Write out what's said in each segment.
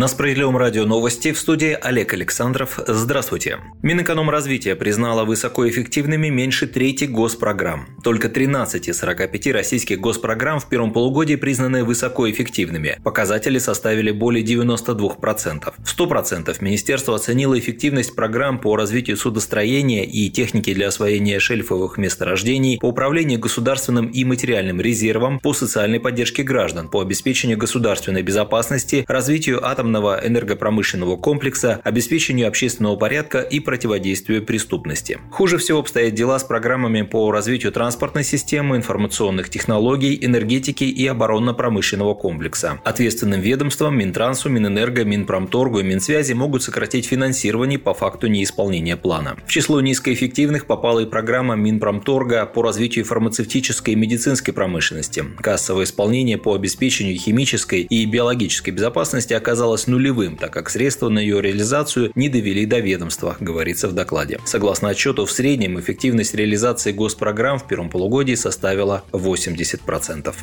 На Справедливом радио новости в студии Олег Александров. Здравствуйте. Минэкономразвития признала высокоэффективными меньше трети госпрограмм. Только 13 из 45 российских госпрограмм в первом полугодии признаны высокоэффективными. Показатели составили более 92%. В 100% Министерство оценило эффективность программ по развитию судостроения и техники для освоения шельфовых месторождений, по управлению государственным и материальным резервом, по социальной поддержке граждан, по обеспечению государственной безопасности, развитию атомных атомного энергопромышленного комплекса, обеспечению общественного порядка и противодействию преступности. Хуже всего обстоят дела с программами по развитию транспортной системы, информационных технологий, энергетики и оборонно-промышленного комплекса. Ответственным ведомствам Минтрансу, Минэнерго, Минпромторгу и Минсвязи могут сократить финансирование по факту неисполнения плана. В число низкоэффективных попала и программа Минпромторга по развитию фармацевтической и медицинской промышленности. Кассовое исполнение по обеспечению химической и биологической безопасности оказалось оказалось нулевым, так как средства на ее реализацию не довели до ведомства, говорится в докладе. Согласно отчету, в среднем эффективность реализации госпрограмм в первом полугодии составила 80%.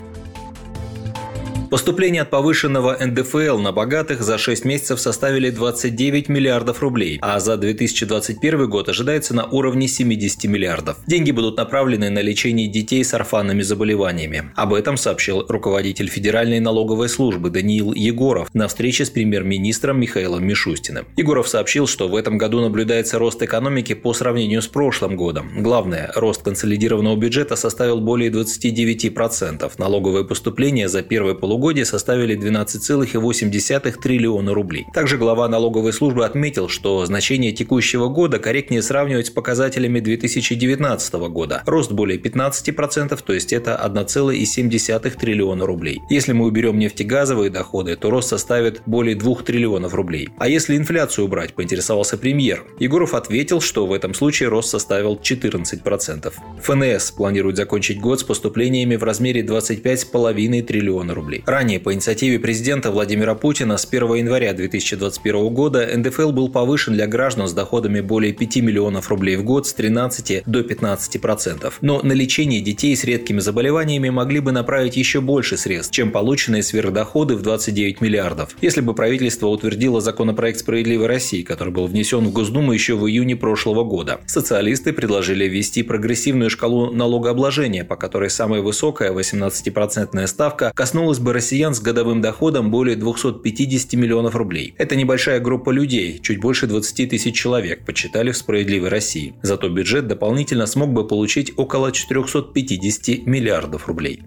Поступления от повышенного НДФЛ на богатых за 6 месяцев составили 29 миллиардов рублей, а за 2021 год ожидается на уровне 70 миллиардов. Деньги будут направлены на лечение детей с орфанными заболеваниями. Об этом сообщил руководитель Федеральной налоговой службы Даниил Егоров на встрече с премьер-министром Михаилом Мишустиным. Егоров сообщил, что в этом году наблюдается рост экономики по сравнению с прошлым годом. Главное, рост консолидированного бюджета составил более 29%. Налоговые поступления за первое полугодие полугодия составили 12,8 триллиона рублей. Также глава налоговой службы отметил, что значение текущего года корректнее сравнивать с показателями 2019 года. Рост более 15%, то есть это 1,7 триллиона рублей. Если мы уберем нефтегазовые доходы, то рост составит более 2 триллионов рублей. А если инфляцию убрать, поинтересовался премьер. Егоров ответил, что в этом случае рост составил 14%. ФНС планирует закончить год с поступлениями в размере 25,5 триллиона рублей. Ранее по инициативе президента Владимира Путина с 1 января 2021 года НДФЛ был повышен для граждан с доходами более 5 миллионов рублей в год с 13 до 15 процентов. Но на лечение детей с редкими заболеваниями могли бы направить еще больше средств, чем полученные сверхдоходы в 29 миллиардов. Если бы правительство утвердило законопроект «Справедливой России», который был внесен в Госдуму еще в июне прошлого года. Социалисты предложили ввести прогрессивную шкалу налогообложения, по которой самая высокая 18% ставка коснулась бы россиян с годовым доходом более 250 миллионов рублей. Это небольшая группа людей, чуть больше 20 тысяч человек, подсчитали в «Справедливой России». Зато бюджет дополнительно смог бы получить около 450 миллиардов рублей.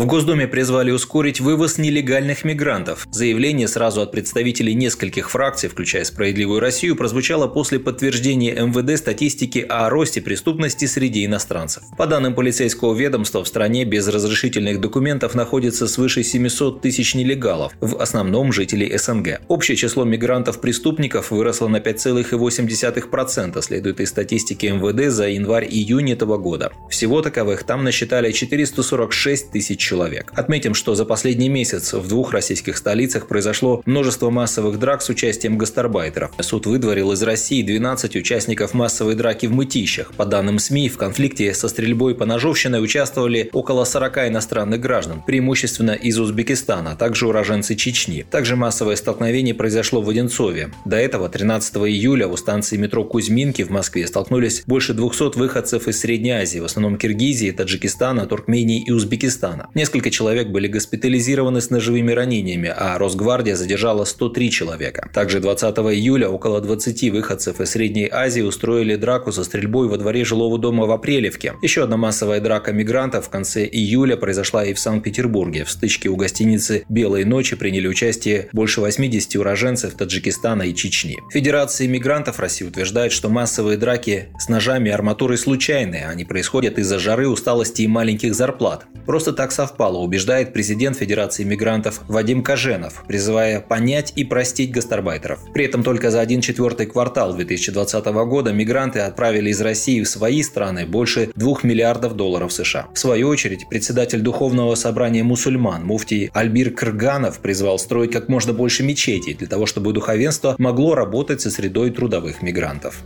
В Госдуме призвали ускорить вывоз нелегальных мигрантов. Заявление сразу от представителей нескольких фракций, включая «Справедливую Россию», прозвучало после подтверждения МВД статистики о росте преступности среди иностранцев. По данным полицейского ведомства, в стране без разрешительных документов находится свыше 700 тысяч нелегалов, в основном жителей СНГ. Общее число мигрантов-преступников выросло на 5,8%, следует из статистики МВД за январь-июнь этого года. Всего таковых там насчитали 446 тысяч человек. Отметим, что за последний месяц в двух российских столицах произошло множество массовых драк с участием гастарбайтеров. Суд выдворил из России 12 участников массовой драки в Мытищах. По данным СМИ, в конфликте со стрельбой по ножовщиной участвовали около 40 иностранных граждан, преимущественно из Узбекистана, а также уроженцы Чечни. Также массовое столкновение произошло в Одинцове. До этого 13 июля у станции метро Кузьминки в Москве столкнулись больше 200 выходцев из Средней Азии, в основном Киргизии, Таджикистана, Туркмении и Узбекистана. Несколько человек были госпитализированы с ножевыми ранениями, а Росгвардия задержала 103 человека. Также 20 июля около 20 выходцев из Средней Азии устроили драку со стрельбой во дворе жилого дома в Апрелевке. Еще одна массовая драка мигрантов в конце июля произошла и в Санкт-Петербурге. В стычке у гостиницы «Белые ночи» приняли участие больше 80 уроженцев Таджикистана и Чечни. Федерация мигрантов России утверждает, что массовые драки с ножами и арматурой случайные. Они происходят из-за жары, усталости и маленьких зарплат. Просто так совпало, убеждает президент Федерации мигрантов Вадим Каженов, призывая понять и простить гастарбайтеров. При этом только за один четвертый квартал 2020 года мигранты отправили из России в свои страны больше 2 миллиардов долларов США. В свою очередь, председатель Духовного собрания мусульман муфтий Альбир Крганов призвал строить как можно больше мечетей для того, чтобы духовенство могло работать со средой трудовых мигрантов.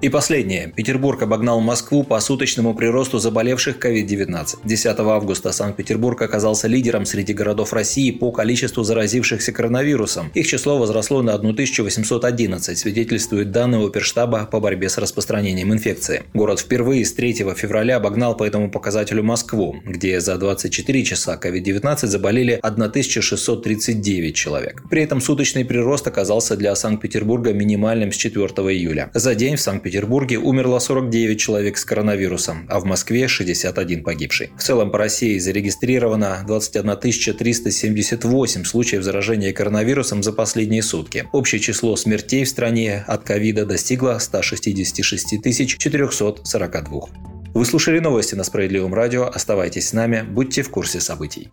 И последнее. Петербург обогнал Москву по суточному приросту заболевших COVID-19. 10 августа Санкт-Петербург оказался лидером среди городов России по количеству заразившихся коронавирусом. Их число возросло на 1811, свидетельствует данные Оперштаба по борьбе с распространением инфекции. Город впервые с 3 февраля обогнал по этому показателю Москву, где за 24 часа COVID-19 заболели 1639 человек. При этом суточный прирост оказался для Санкт-Петербурга минимальным с 4 июля. За день в Санкт-Петербурге умерло 49 человек с коронавирусом, а в Москве 61 погибший. В целом по России зарегистрировано 21 378 случаев заражения коронавирусом за последние сутки. Общее число смертей в стране от ковида достигло 166 442. Вы слушали новости на Справедливом радио. Оставайтесь с нами, будьте в курсе событий.